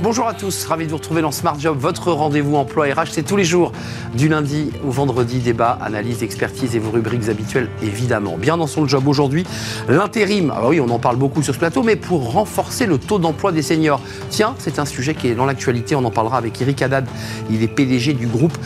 Bonjour à tous, ravi de vous retrouver dans Smart Job, votre rendez-vous emploi RH. C'est tous les jours, du lundi au vendredi, débat, analyse, expertise et vos rubriques habituelles, évidemment. Bien dans son job aujourd'hui, l'intérim. Ah bah oui, on en parle beaucoup sur ce plateau, mais pour renforcer le taux d'emploi des seniors. Tiens, c'est un sujet qui est dans l'actualité, on en parlera avec Eric Haddad. Il est PDG du groupe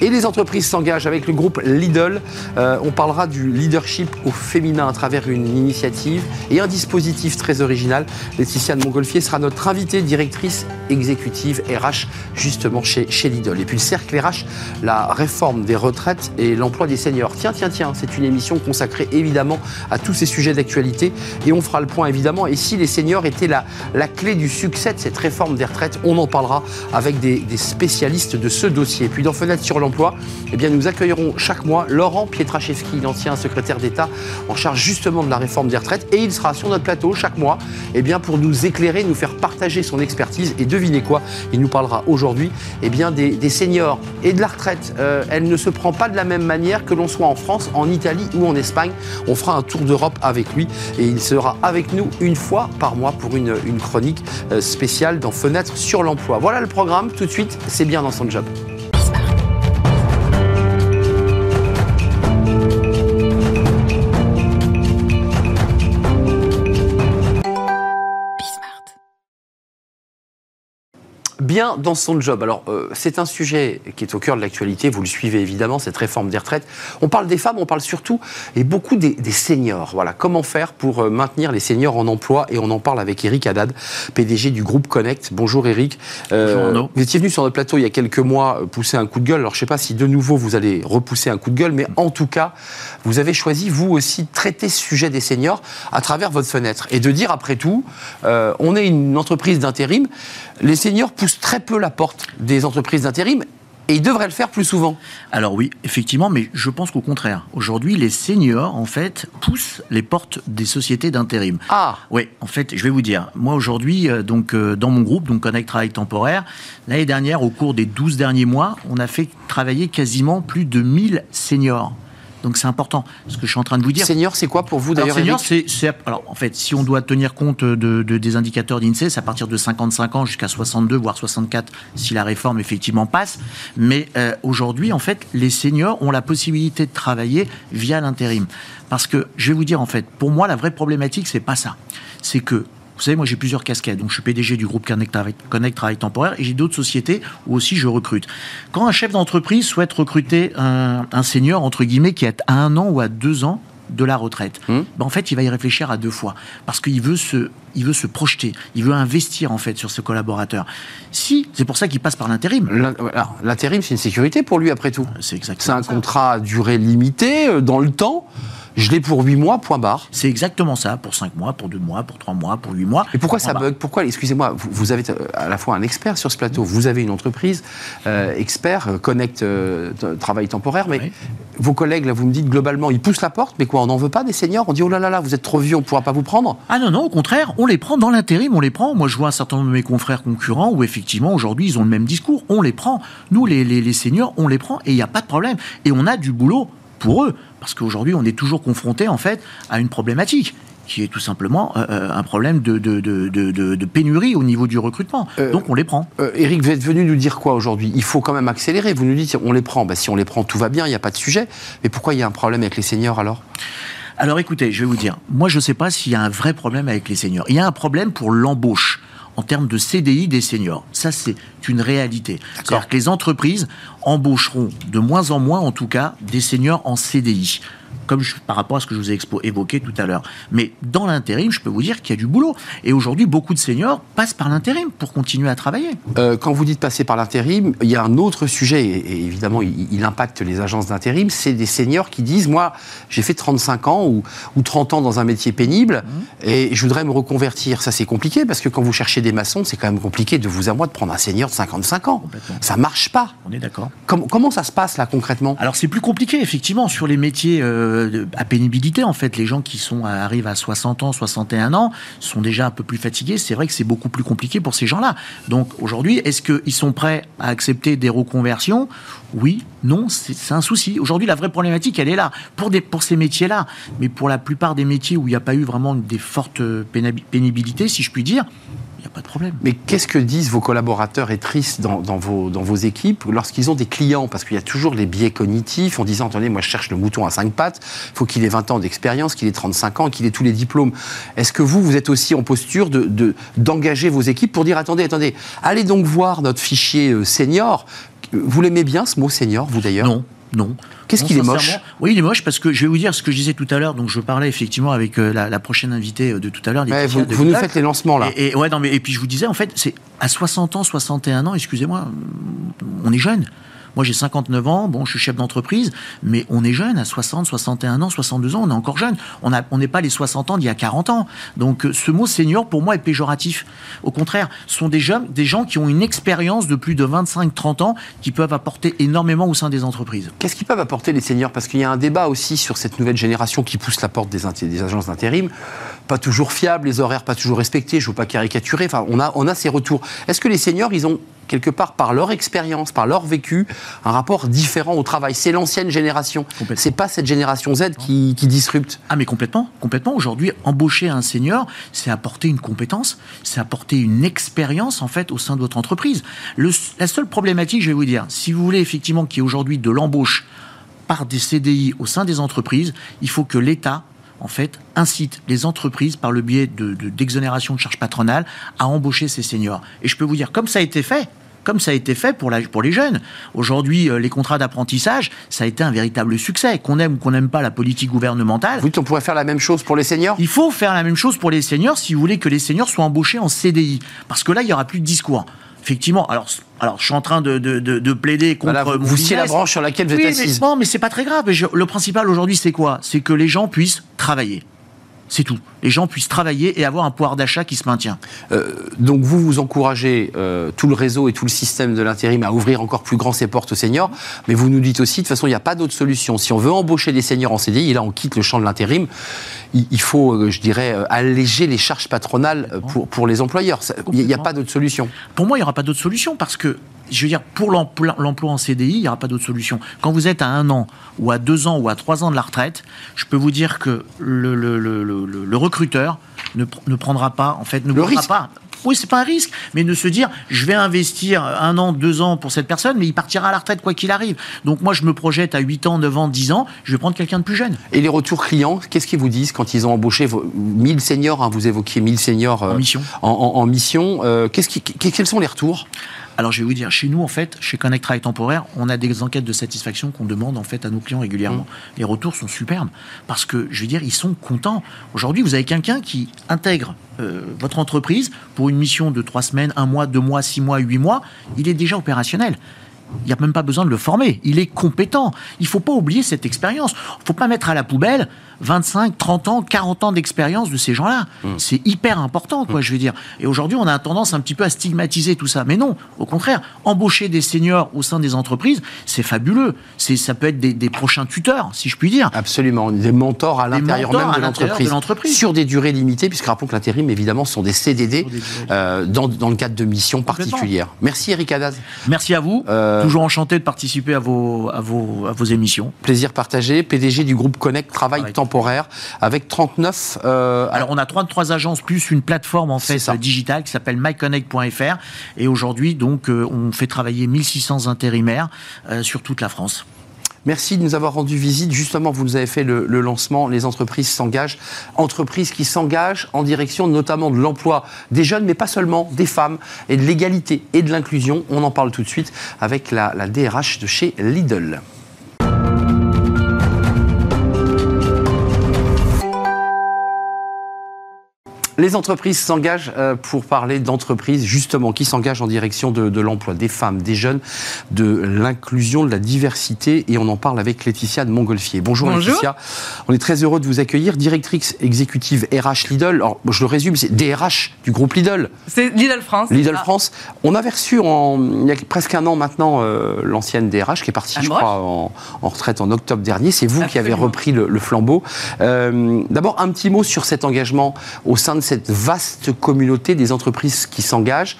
Et les entreprises s'engagent avec le groupe Lidl. Euh, on parlera du leadership au féminin à travers une initiative et un dispositif très original. Laetitia de Montgolfier sera notre invitée directrice exécutive RH justement chez, chez Lidl. Et puis le cercle RH, la réforme des retraites et l'emploi des seniors. Tiens, tiens, tiens, c'est une émission consacrée évidemment à tous ces sujets d'actualité et on fera le point évidemment. Et si les seniors étaient la, la clé du succès de cette réforme des retraites, on en parlera avec des, spécialistes de ce dossier. Dans Fenêtre sur l'emploi, eh bien, nous accueillerons chaque mois Laurent Pietraszewski, l'ancien secrétaire d'État en charge justement de la réforme des retraites. Et il sera sur notre plateau chaque mois eh bien, pour nous éclairer, nous faire partager son expertise. Et devinez quoi Il nous parlera aujourd'hui eh bien, des, seniors et de la retraite. Euh, elle ne se prend pas de la même manière que l'on soit en France, en Italie ou en Espagne. On fera un tour d'Europe avec lui et il sera avec nous une fois par mois pour une, une chronique euh, spéciale dans Fenêtre sur l'emploi. Voilà le programme. Tout de suite, c'est bien dans son job. Bien dans son job. Alors, euh, c'est un sujet qui est au cœur de l'actualité, vous le suivez évidemment, cette réforme des retraites. On parle des femmes, on parle surtout, et beaucoup des, seniors. Voilà, comment faire pour euh, maintenir les seniors en emploi Et on en parle avec Eric Haddad, PDG du groupe Connect. Bonjour Eric. Euh, Bonjour Vous étiez venu sur notre plateau il y a quelques mois pousser un coup de gueule. Alors, je ne sais pas si de nouveau vous allez repousser un coup de gueule, mais en tout cas, vous avez choisi, vous aussi, de traiter ce sujet des seniors à travers votre fenêtre. Et de dire, après tout, on est une entreprise d'intérim, les seniors poussent très peu la porte des entreprises d'intérim et ils devraient le faire plus souvent. Alors oui, effectivement, mais je pense qu'au contraire. Aujourd'hui, les seniors, en fait, poussent les portes des sociétés d'intérim. Ah Oui, en fait, je vais vous dire. Moi, aujourd'hui, euh, donc euh, dans mon groupe, donc Connect Travail Temporaire, l'année dernière, au cours des 12 derniers mois, on a fait travailler quasiment plus de 1000 seniors. Donc c'est important ce que je suis en train de vous dire. Senior, c'est quoi pour vous d'ailleurs Senior, c'est alors en fait, si on doit tenir compte de, des indicateurs d'Insee, c'est à partir de 55 ans jusqu'à 62 voire 64 si la réforme effectivement passe. Mais euh, aujourd'hui, en fait, les seniors ont la possibilité de travailler via l'intérim. Parce que je vais vous dire en fait, pour moi, la vraie problématique, c'est pas ça. C'est que vous savez, moi j'ai plusieurs casquettes. Donc je suis PDG du groupe Connect Travail, Temporaire et j'ai d'autres sociétés où aussi je recrute. Quand un chef d'entreprise souhaite recruter un, senior, entre guillemets, qui est à un an ou à deux ans de la retraite, hmm. ben en fait, il va y réfléchir à deux fois. Parce qu'il veut se, il veut se projeter, il veut investir en fait sur ce collaborateur. Si, c'est pour ça qu'il passe par l'intérim. L'intérim, c'est une sécurité pour lui après tout. C'est exactement. C'est un contrat à durée limitée euh, dans le temps je l'ai pour 8 mois, point barre. C'est exactement ça, pour 5 mois, pour 2 mois, pour 3 mois, pour 8 mois. Et pourquoi ça bug? Pourquoi, excusez-moi, vous, avez euh, à la fois un expert sur ce plateau, vous avez une entreprise, euh, expert, euh, Connect Travail Temporaire, mais vos collègues, là, vous me dites globalement, ils poussent la porte, mais quoi, on n'en veut pas des seniors? On dit, oh là là là, vous êtes trop vieux, on ne pourra pas vous prendre? Ah non, non, au contraire, on les prend dans l'intérim, on les prend. Moi, je vois un certain nombre de mes confrères concurrents où, effectivement, aujourd'hui, ils ont le même discours, on les prend. Nous, les, les, les seniors, on les prend et il n'y a pas de problème. Et on a du boulot pour eux. Parce qu'aujourd'hui, on est toujours confronté, en fait, à une problématique qui est tout simplement euh, euh, un problème de, de, de, de, pénurie au niveau du recrutement. Euh, Donc on les prend. Eric, vous êtes venu nous dire quoi aujourd'hui? Il faut quand même accélérer. Vous nous dites on les prend. Ben, si on les prend, tout va bien, il n'y a pas de sujet. Mais pourquoi il y a un problème avec les seniors alors? Alors écoutez, je vais vous dire, moi je ne sais pas s'il y a un vrai problème avec les seniors. Il y a un problème pour l'embauche en termes de CDI des seniors. Ça, c'est une réalité. C'est-à-dire que les entreprises embaucheront de moins en moins, en tout cas, des seniors en CDI comme par rapport à ce que je vous ai évoqué tout à l'heure. Mais dans l'intérim, je peux vous dire qu'il y a du boulot. Et aujourd'hui, beaucoup de seniors passent par l'intérim pour continuer à travailler. Euh, quand vous dites passer par l'intérim, il y a un autre sujet, et, évidemment, il, impacte les agences d'intérim, c'est des seniors qui disent, moi, j'ai fait 35 ans ou, ou, 30 ans dans un métier pénible, mmh. et je voudrais me reconvertir. Ça, c'est compliqué, parce que quand vous cherchez des maçons, c'est quand même compliqué de vous à moi de prendre un senior de 55 ans. Ça marche pas. On est d'accord. comment ça se passe, là, concrètement? Alors, c'est plus compliqué, effectivement, sur les métiers... Euh, euh, à pénibilité en fait. Les gens qui sont arrivent à 60 ans, 61 ans sont déjà un peu plus fatigués. C'est vrai que c'est beaucoup plus compliqué pour ces gens-là. Donc aujourd'hui, est-ce qu'ils sont prêts à accepter des reconversions? Oui, non, c'est un souci. Aujourd'hui, la vraie problématique, elle est là pour, des, pour ces métiers-là. Mais pour la plupart des métiers où il n'y a pas eu vraiment des fortes pénibilités, si je puis dire, n'y a pas de problème. Mais qu'est-ce que disent vos collaborateurs et tristes dans, vos, dans vos équipes lorsqu'ils ont des clients? Parce qu'il y a toujours les biais cognitifs en disant attendez, moi je cherche le mouton à cinq pattes, il faut qu'il ait 20 ans d'expérience, qu'il ait 35 ans, qu'il ait tous les diplômes. Est-ce que vous, vous êtes aussi en posture d'engager de, vos équipes pour dire attendez, attendez, allez donc voir notre fichier euh, senior. Vous l'aimez bien ce mot senior, vous d'ailleurs? Non, non. Qu'est-ce qu'il est moche Oui, il est moche parce que je vais vous dire ce que je disais tout à l'heure. Donc, je parlais effectivement avec euh, la, prochaine invitée euh, de tout à l'heure. vous, vous nous faites les lancements là. Et, ouais, non, mais, et puis je vous disais, en fait, c'est à 60 ans, 61 ans, excusez-moi, on est jeune. Moi, j'ai 59 ans, bon, je suis chef d'entreprise, mais on est jeune, à 60, 61 ans, 62 ans, on est encore jeune. On n'est pas les 60 ans d'il y a 40 ans. Donc, euh, ce mot senior, pour moi, est péjoratif. Au contraire, ce sont des, jeunes, des gens qui ont une expérience de plus de 25-30 ans qui peuvent apporter énormément au sein des entreprises. Qu'est-ce qu'ils peuvent apporter, les seniors? Parce qu'il y a un débat aussi sur cette nouvelle génération qui pousse la porte des, agences d'intérim. Pas toujours fiable, les horaires pas toujours respectés, je ne veux pas caricaturer. Enfin, on a ces retours. Est-ce que les seniors, ils ont quelque part par leur expérience, par leur vécu, un rapport différent au travail. C'est l'ancienne génération. C'est pas cette génération Z qui, disrupte. Ah mais complètement, complètement. Aujourd'hui, embaucher un senior, c'est apporter une compétence, c'est apporter une expérience en fait au sein de votre entreprise. la seule problématique, je vais vous dire, si vous voulez effectivement qu'il y ait aujourd'hui de l'embauche par des CDI au sein des entreprises, il faut que l'État en fait, incite les entreprises, par le biais d'exonération de, de charges patronales, à embaucher ces seniors. Et je peux vous dire, comme ça a été fait, comme ça a été fait pour, la, pour les jeunes. Aujourd'hui, euh, les contrats d'apprentissage, ça a été un véritable succès. Qu'on aime ou qu'on n'aime pas la politique gouvernementale. Vous dites on pourrait faire la même chose pour les seniors? Il faut faire la même chose pour les seniors si vous voulez que les seniors soient embauchés en CDI. Parce que là, il n'y aura plus de discours effectivement, alors, alors je suis en train de, de, plaider contre voilà, vous, vous la branche sur laquelle vous êtes assise. Mais, non, mais c'est pas très grave. le principal aujourd'hui, c'est quoi? C'est que les gens puissent travailler. C'est tout. Les gens puissent travailler et avoir un pouvoir d'achat qui se maintient. Euh, donc vous, vous encouragez euh, tout le réseau et tout le système de l'intérim à ouvrir encore plus grand ses portes aux seniors, mais vous nous dites aussi, de toute façon, il n'y a pas d'autre solution. Si on veut embaucher des seniors en CDI, et là on quitte le champ de l'intérim, il, faut, euh, je dirais, alléger les charges patronales pour, pour les employeurs. Il n'y a pas d'autre solution. Pour moi, il n'y aura pas d'autre solution parce que je veux dire, pour l'emploi en CDI, il n'y aura pas d'autre solution. Quand vous êtes à un an, ou à deux ans, ou à trois ans de la retraite, je peux vous dire que le, le, le, le recruteur ne, ne, prendra pas, en fait, ne prendra pas oui, c'est pas un risque, mais de se dire, je vais investir un an, deux ans pour cette personne, mais il partira à la retraite quoi qu'il arrive. Donc moi, je me projette à 8 ans, 9 ans, 10 ans, je vais prendre quelqu'un de plus jeune. Et les retours clients, qu'est-ce qu'ils vous disent quand ils ont embauché vos 1000 seniors hein, Vous évoquiez 1000 seniors en mission. En, mission. Euh, qui, quels sont les retours? Alors je vais vous dire, chez nous en fait, chez Connect Travail Temporaire, on a des enquêtes de satisfaction qu'on demande en fait à nos clients régulièrement. Mmh. Les retours sont superbes parce que je vais dire, ils sont contents. Aujourd'hui, vous avez quelqu'un qui intègre euh, votre entreprise pour une mission de trois semaines, un mois, deux mois, six mois, huit mois, il est déjà opérationnel. Il n'y a même pas besoin de le former. Il est compétent. Il ne faut pas oublier cette expérience. Il ne faut pas mettre à la poubelle 25, 30 ans, 40 ans d'expérience de ces gens-là. Mmh. C'est hyper important, quoi, mmh. je veux dire. Et aujourd'hui, on a tendance un petit peu à stigmatiser tout ça. Mais non, au contraire, embaucher des seniors au sein des entreprises, c'est fabuleux. C'est, ça peut être des, prochains tuteurs, si je puis dire. Absolument, des mentors à l'intérieur même de l'entreprise. Sur des durées limitées, puisque rappelons que l'intérim, évidemment, sont des CDD euh, dans, le cadre de missions particulières. Merci Eric Hadaz. Merci à vous. Euh, Toujours enchanté de participer à vos, à vos, à vos émissions. Plaisir partagé. PDG du groupe Connect Travail temporaire avec 39. Euh, Alors on a 33 agences plus une plateforme en fait digitale qui s'appelle myconnect.fr et aujourd'hui donc euh, on fait travailler 1600 intérimaires euh, sur toute la France. Merci de nous avoir rendu visite. Justement, vous nous avez fait le, lancement. Les entreprises s'engagent. Entreprises qui s'engagent en direction notamment de l'emploi des jeunes, mais pas seulement, des femmes, et de l'égalité et de l'inclusion. On en parle tout de suite avec la DRH de chez Lidl. Les entreprises s'engagent euh, pour parler d'entreprises justement qui s'engagent en direction de, l'emploi des femmes, des jeunes, de l'inclusion, de la diversité et on en parle avec Laetitia de Montgolfier. Bonjour, Laetitia, on est très heureux de vous accueillir, directrice exécutive RH Lidl. Alors je le résume, c'est DRH du groupe Lidl. C'est Lidl France. Lidl France. On avait reçu en, il y a presque un an maintenant euh, l'ancienne DRH qui est partie, je crois, en, retraite en octobre dernier. C'est vous qui avez repris le, flambeau. Euh, d'abord un petit mot sur cet engagement au sein de cette vaste communauté des entreprises qui s'engagent.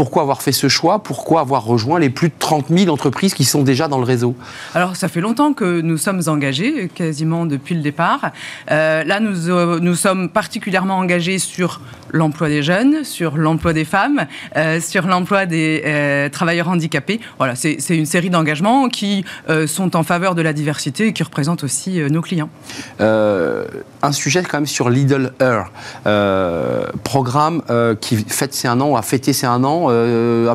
Pourquoi avoir fait ce choix Pourquoi avoir rejoint les plus de 30 000 entreprises qui sont déjà dans le réseau Alors, ça fait longtemps que nous sommes engagés, quasiment depuis le départ. Euh, là, nous, euh, nous sommes particulièrement engagés sur l'emploi des jeunes, sur l'emploi des femmes, euh, sur l'emploi des travailleurs handicapés. Voilà, c'est une série d'engagements qui sont en faveur de la diversité et qui représentent aussi nos clients. un sujet quand même sur Lidl Air, programme qui fête ses un an, a fêté ses un an.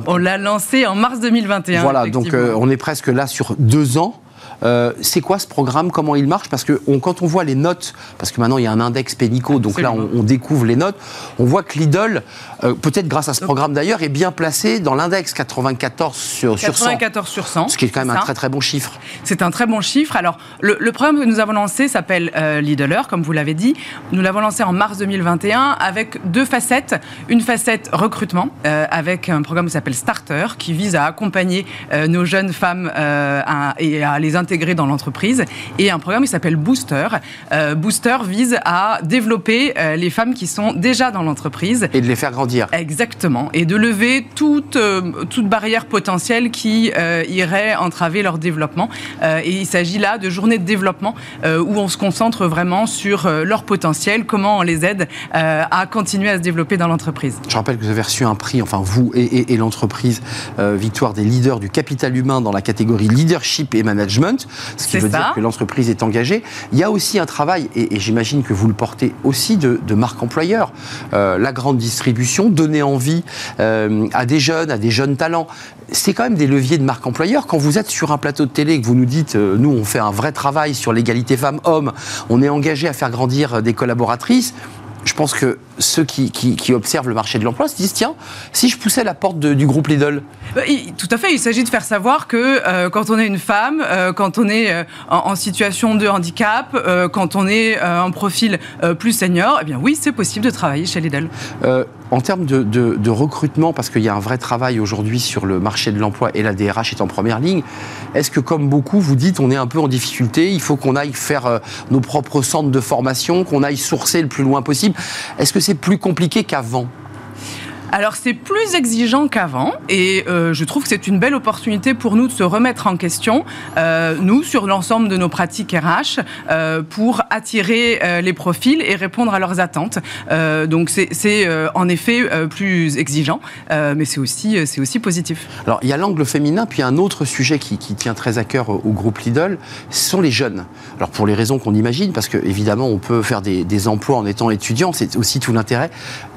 On l'a lancé en mars 2021. Voilà, donc on est presque là sur deux ans. Euh, c'est quoi ce programme? Comment il marche? Parce que quand on voit les notes, parce que maintenant il y a un index Pénico, donc là on, découvre les notes, on voit que Lidl, euh, peut-être grâce à ce programme d'ailleurs, est bien placé dans l'index 94 sur, 94 sur 100. Ce qui est quand même un très très bon chiffre. C'est un très bon chiffre. Alors le, programme que nous avons lancé s'appelle euh, Lidler, comme vous l'avez dit. Nous l'avons lancé en mars 2021 avec deux facettes. Une facette recrutement avec un programme qui s'appelle Starter qui vise à accompagner nos jeunes femmes et à les dans l'entreprise, et un programme qui s'appelle Booster. Euh, Booster vise à développer euh, les femmes qui sont déjà dans l'entreprise. Et de les faire grandir. Exactement. Et de lever toute, euh, toute barrière potentielle qui irait entraver leur développement. et il s'agit là de journées de développement où on se concentre vraiment sur leur potentiel, comment on les aide à continuer à se développer dans l'entreprise. Je rappelle que vous avez reçu un prix, enfin vous et, et l'entreprise, victoire des leaders du capital humain dans la catégorie leadership et management ce qui veut dire que l'entreprise est engagée. Il y a aussi un travail, et, j'imagine que vous le portez aussi, de, marque employeur. Euh, la grande distribution, donner envie euh, à des jeunes, à des jeunes talents. C'est quand même des leviers de marque employeur. Quand vous êtes sur un plateau de télé et que vous nous dites, euh, nous, on fait un vrai travail sur l'égalité femmes-hommes, on est engagé à faire grandir des collaboratrices, je pense que ceux qui, observent le marché de l'emploi se disent tiens, si je poussais la porte du groupe Lidl Tout à fait, il s'agit de faire savoir que euh, quand on est une femme, euh, quand on est euh, en, situation de handicap, quand on est un profil plus senior, eh bien oui, c'est possible de travailler chez Lidl. En termes de, recrutement, parce qu'il y a un vrai travail aujourd'hui sur le marché de l'emploi et la DRH est en première ligne, est-ce que comme beaucoup, vous dites on est un peu en difficulté, il faut qu'on aille faire nos propres centres de formation, qu'on aille sourcer le plus loin possible? Est-ce que c'est plus compliqué qu'avant? Alors c'est plus exigeant qu'avant et euh, je trouve que c'est une belle opportunité pour nous de se remettre en question, euh, nous, sur l'ensemble de nos pratiques RH, euh, pour attirer les profils et répondre à leurs attentes. donc c'est en effet plus exigeant, mais c'est aussi, aussi positif. Alors il y a l'angle féminin, puis un autre sujet qui, tient très à cœur au, groupe Lidl, ce sont les jeunes. Alors pour les raisons qu'on imagine, parce qu'évidemment on peut faire des emplois en étant étudiant, c'est aussi tout l'intérêt.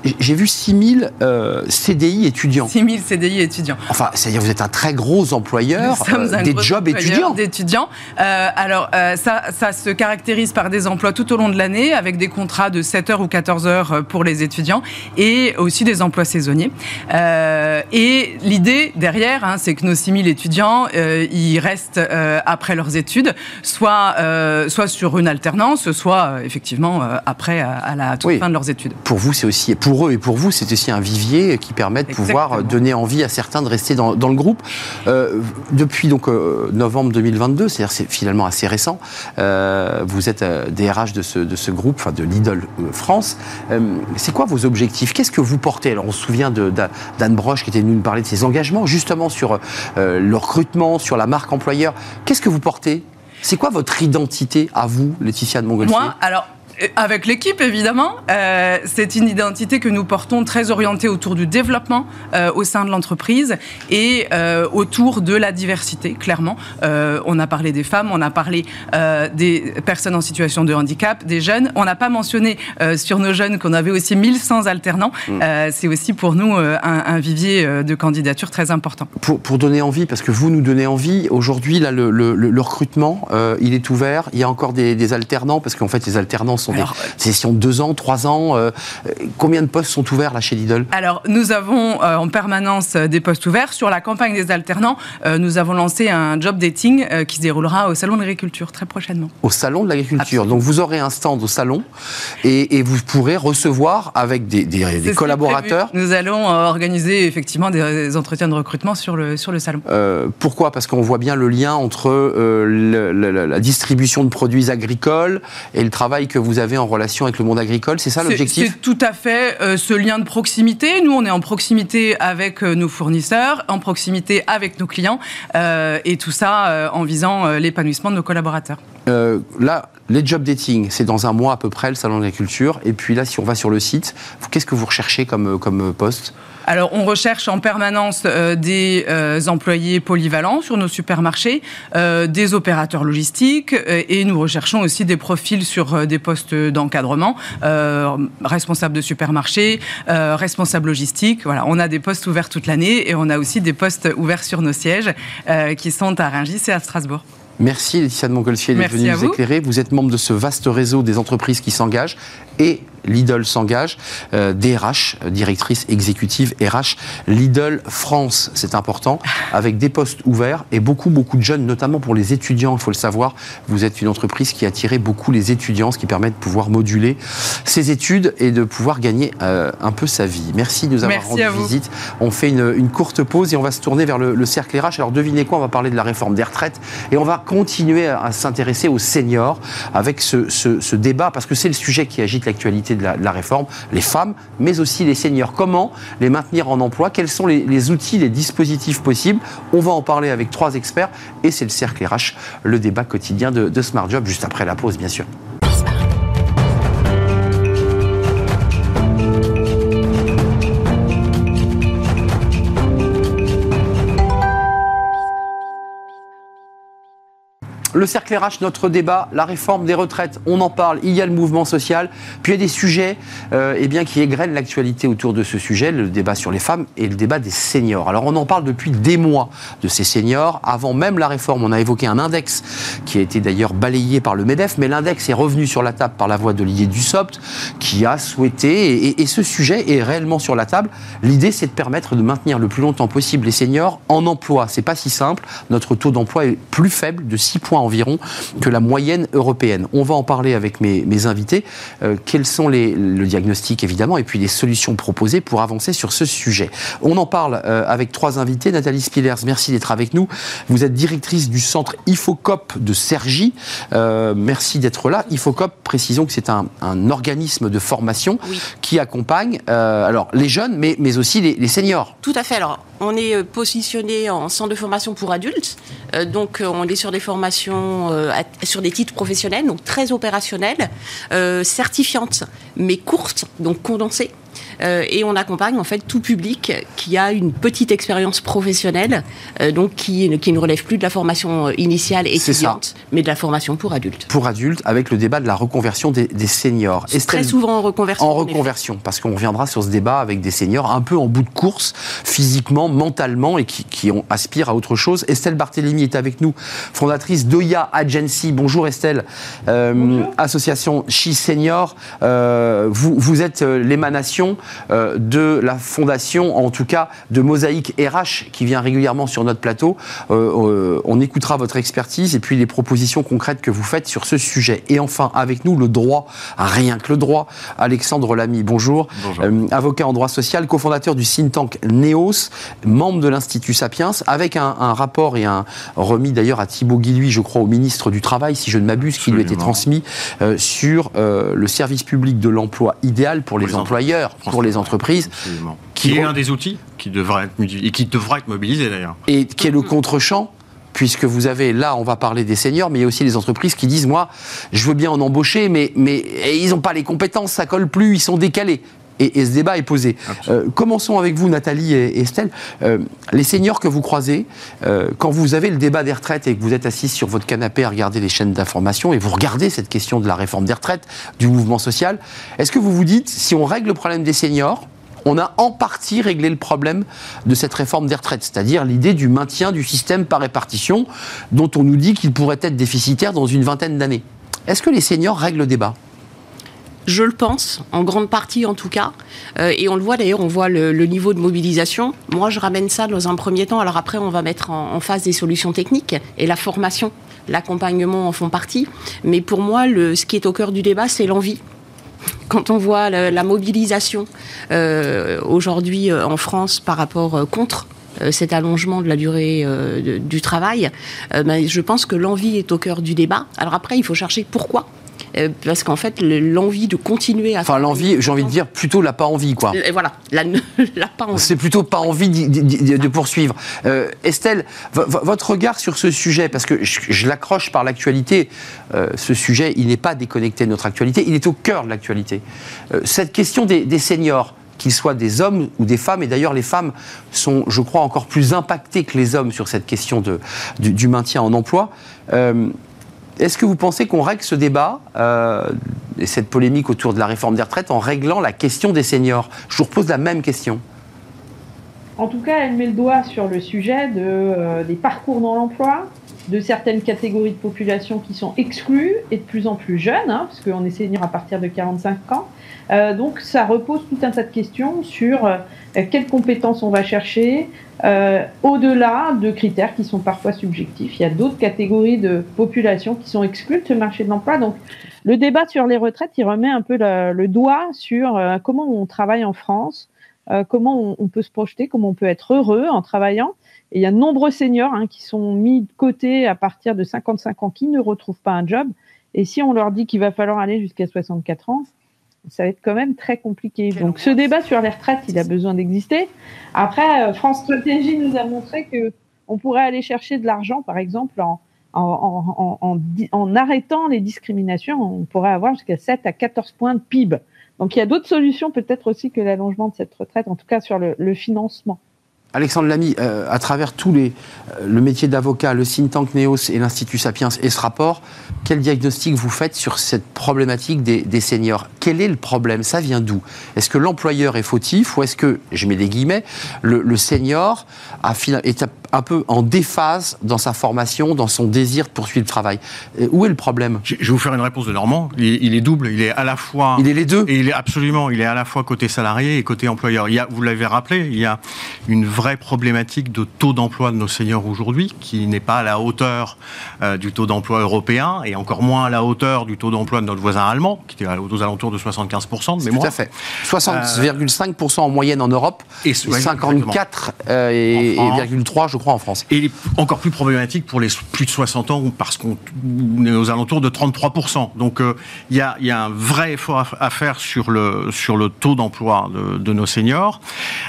J'ai vu 6000 euh, CDI étudiants. 6 000 CDI étudiants. Enfin, c'est-à-dire vous êtes un très gros employeur euh, des jobs étudiants. Euh, alors, ça, ça, se caractérise par des emplois tout au long de l'année, avec des contrats de 7 heures ou 14 heures pour les étudiants, et aussi des emplois saisonniers. et l'idée derrière, hein, c'est que nos 6 000 étudiants, ils restent après leurs études, soit, soit sur une alternance, soit effectivement après à la toute fin de leurs études. Pour vous, c'est aussi, pour eux et pour vous, c'est aussi un vivier qui permet de pouvoir donner envie à certains de rester dans, le groupe. Euh, depuis donc euh, novembre 2022, c'est-à-dire c'est finalement assez récent, euh, vous êtes DRH de ce, de ce groupe, enfin de Lidl France. c'est quoi vos objectifs? Qu'est-ce que vous portez? Alors on se souvient d'Anne Broche qui était venue nous parler de ses engagements justement sur le recrutement, sur la marque employeur. Qu'est-ce que vous portez? C'est quoi votre identité à vous, Laetitia de Montgolfier? Moi, alors avec l'équipe, évidemment. Euh, c'est une identité que nous portons très orientée autour du développement euh, au sein de l'entreprise et euh, autour de la diversité, clairement. on a parlé des femmes, on a parlé des personnes en situation de handicap, des jeunes. On n'a pas mentionné sur nos jeunes qu'on avait aussi 1100 alternants. Mm. c'est aussi pour nous un, vivier de candidature très important. Pour, pour, donner envie, parce que vous nous donnez envie, aujourd'hui, là, le, le, recrutement, il est ouvert. Il y a encore des, des alternants, parce qu'en fait, les alternants sont des sessions de deux ans, trois ans. Euh, combien de postes sont ouverts là chez Lidl? Alors, nous avons euh, en permanence euh, des postes ouverts. Sur la campagne des alternants, nous avons lancé un job dating qui se déroulera au Salon de l'Agriculture très prochainement. Au Salon de l'Agriculture. Donc, vous aurez un stand au salon et, vous pourrez recevoir avec des, des, collaborateurs. Nous allons organiser effectivement des, entretiens de recrutement sur le, sur le salon. pourquoi? Parce qu'on voit bien le lien entre la distribution de produits agricoles et le travail que vous vous avez en relation avec le monde agricole. C'est ça l'objectif C'est tout à fait ce lien de proximité. Nous, on est en proximité avec nos fournisseurs, en proximité avec nos clients, et tout ça en visant l'épanouissement de nos collaborateurs. là, les job dating, c'est dans un mois à peu près le salon de la culture. Et puis là, si on va sur le site, qu'est-ce que vous recherchez comme, comme poste? Alors, on recherche en permanence euh, des euh, employés polyvalents sur nos supermarchés, euh, des opérateurs logistiques, et nous recherchons aussi des profils sur des postes d'encadrement, responsables de supermarché, responsables logistiques. Voilà, on a des postes ouverts toute l'année et on a aussi des postes ouverts sur nos sièges qui sont à Rungis et à Strasbourg. Merci Laetitia de Montgolfier d'être venue nous éclairer. Vous êtes membre de ce vaste réseau des entreprises qui s'engagent et Lidl s'engage, euh, DRH, directrice exécutive RH, Lidl France, c'est important, avec des postes ouverts et beaucoup, beaucoup de jeunes, notamment pour les étudiants, il faut le savoir. Vous êtes une entreprise qui a attiré beaucoup les étudiants, ce qui permet de pouvoir moduler ses études et de pouvoir gagner euh, un peu sa vie. Merci de nous avoir rendu visite. On fait une, courte pause et on va se tourner vers le, cercle RH. Alors devinez quoi, on va parler de la réforme des retraites et on va continuer à, s'intéresser aux seniors avec ce, ce débat, parce que c'est le sujet qui agite l'actualité de la, réforme, les femmes, mais aussi les seniors. Comment les maintenir en emploi? Quels sont les, outils, les dispositifs possibles? On va en parler avec trois experts et c'est le cercle RH, le débat quotidien de, de Smart Job, juste après la pause, bien sûr. Le cercle RH, notre débat, la réforme des retraites, on en parle, il y a le mouvement social, puis il y a des sujets euh, eh bien, qui égrènent l'actualité autour de ce sujet, le débat sur les femmes et le débat des seniors. Alors on en parle depuis des mois de ces seniors. Avant même la réforme, on a évoqué un index qui a été d'ailleurs balayé par le MEDEF, mais l'index est revenu sur la table par la voix d'Olivier Dussopt, qui a souhaité, et, ce sujet est réellement sur la table, l'idée c'est de permettre de maintenir le plus longtemps possible les seniors en emploi. C'est pas si simple, notre taux d'emploi est plus faible de 6 points environ que la moyenne européenne. On va en parler avec mes, invités. Euh, quels sont les, le diagnostic évidemment et puis les solutions proposées pour avancer sur ce sujet On en parle euh, avec trois invités. Nathalie Spillers, merci d'être avec nous. Vous êtes directrice du centre IFOCOP de Sergi. Euh, merci d'être là. IFOCOP, précisons que c'est un, organisme de formation qui accompagne alors les jeunes, mais, mais aussi les, les seniors. Tout à fait. Alors, on est positionné en centre de formation pour adultes. donc, on est sur des formations euh, sur des titres professionnels, donc très opérationnels, euh, certifiantes, mais courtes, donc condensées. Euh, et on accompagne en fait tout public qui a une petite expérience professionnelle, euh, donc qui, qui, ne relève plus de la formation initiale étudiante, mais de la formation pour adultes. Pour adultes, avec le débat de la reconversion des, seniors. très souvent en reconversion. En reconversion, parce qu'on reviendra sur ce débat avec des seniors un peu en bout de course, physiquement, mentalement, et qui, qui aspirent à autre chose. Estelle Barthélémy est avec nous, fondatrice d'Oya Agency. Bonjour Estelle, euh, association She Senior. vous, vous êtes l'émanation euh, de la fondation, en tout cas de Mosaïque RH, qui vient régulièrement sur notre plateau. Euh, euh, on écoutera votre expertise et puis les propositions concrètes que vous faites sur ce sujet. Et enfin, avec nous, le droit, rien que le droit. Alexandre Lamy, bonjour. avocat en droit social, cofondateur du think tank NEOS, membre de l'Institut Sapiens, avec un, rapport et un remis d'ailleurs à Thibaut Guilluy, je crois, au ministre du Travail, si je ne m'abuse, qui lui a été transmis sur le service public de l'emploi idéal pour les employeurs pour les entreprises. Qui, est un des outils qui devrait être, et qui devrait être mobilisé d'ailleurs. Et qui est le contre-champ puisque vous avez, là, on va parler des seniors, mais il y a aussi les entreprises qui disent, moi, je veux bien en embaucher, mais, mais ils n'ont pas les compétences, ça colle plus, ils sont décalés. Et, ce débat est posé. Euh, commençons avec vous, Nathalie et, Estelle. Euh, les seniors que vous croisez, euh, quand vous avez le débat des retraites et que vous êtes assis sur votre canapé à regarder les chaînes d'information et vous regardez cette question de la réforme des retraites, du mouvement social, est-ce que vous vous dites, si on règle le problème des seniors, on a en partie réglé le problème de cette réforme des retraites, c'est-à-dire l'idée du maintien du système par répartition, dont on nous dit qu'il pourrait être déficitaire dans une vingtaine d'années? Est-ce que les seniors règlent le débat? Je le pense, en grande partie en tout cas. Euh, et on le voit d'ailleurs, on voit le, niveau de mobilisation. Moi, je ramène ça dans un premier temps. Alors après, on va mettre en, face des solutions techniques et la formation, l'accompagnement en font partie. Mais pour moi, ce qui est au cœur du débat, c'est l'envie quand on voit la, mobilisation euh, aujourd'hui euh, en France par rapport contre cet allongement de la durée du travail, ben, je pense que l'envie est au cœur du débat. Alors après, il faut chercher pourquoi euh, parce qu'en fait, le- l'envie de continuer à... Enfin, l'envie, j'ai envie de dire plutôt la pas envie, quoi. Et voilà, la, la pas envie. C'est plutôt pas envie de poursuivre. Euh, Estelle, vo- vo- votre regard sur ce sujet, parce que je, je l'accroche par l'actualité, euh, ce sujet, il n'est pas déconnecté de notre actualité, il est au cœur de l'actualité. Euh, cette question des, des seniors, qu'ils soient des hommes ou des femmes, et d'ailleurs les femmes sont, je crois, encore plus impactées que les hommes sur cette question de, du, du maintien en emploi. Euh, est-ce que vous pensez qu'on règle ce débat euh, et cette polémique autour de la réforme des retraites en réglant la question des seniors? Je vous repose la même question. En tout cas, elle met le doigt sur le sujet euh, des parcours dans l'emploi, de certaines catégories de population qui sont exclues et de plus en plus jeunes, hein, parce qu'on est senior à partir de 45 ans. Euh, donc ça repose tout un tas de questions sur euh, quelles compétences on va chercher, euh, au-delà de critères qui sont parfois subjectifs. Il y a d'autres catégories de population qui sont exclues de ce marché de l'emploi. Donc le débat sur les retraites, il remet un peu le, le doigt sur euh, comment on travaille en France, euh, comment on, on peut se projeter, comment on peut être heureux en travaillant. Et il y a de nombreux seniors hein, qui sont mis de côté à partir de 55 ans qui ne retrouvent pas un job. Et si on leur dit qu'il va falloir aller jusqu'à 64 ans, ça va être quand même très compliqué. Donc ce débat sur les retraites, il a besoin d'exister. Après, euh, France Stratégie nous a montré que on pourrait aller chercher de l'argent, par exemple, en, en, arrêtant les discriminations. On pourrait avoir jusqu'à 7 à 14 points de PIB. Donc il y a d'autres solutions peut-être aussi que l'allongement de cette retraite, en tout cas sur le, le financement. Alexandre Lamy, euh, à travers tous les, euh, le métier d'avocat, le think NEOS et l'Institut Sapiens et ce rapport, quel diagnostic vous faites sur cette problématique des, seniors? Quel est le problème? Ça vient d'où? Est-ce que l'employeur est fautif ou est-ce que, je mets des guillemets, le, senior a, est un peu en déphase dans sa formation, dans son désir de poursuivre le travail Euh, Où est le problème? Je vais vous faire une réponse de Normand. Il est, il est double. Il est à la fois. Il est les deux Et il est absolument, il est à la fois côté salarié et côté employeur. Il y a, vous l'avez rappelé, il y a une vraie problématique de taux d'emploi de nos seniors aujourd'hui, qui n'est pas à la hauteur euh, du taux d'emploi européen et encore moins à la hauteur du taux d'emploi de notre voisin allemand, qui était aux alentours de 75% de Tout mémoire. à fait. 60,5% en moyenne en Europe Et et ce- ouais, 54 euh, et, En et France. 0,3 je crois en France. Et encore plus problématique pour les plus de 60 ans parce qu'on on est aux alentours de 33%. Donc euh, il y, a, un vrai effort à, faire sur le, sur le taux d'emploi de, nos seniors.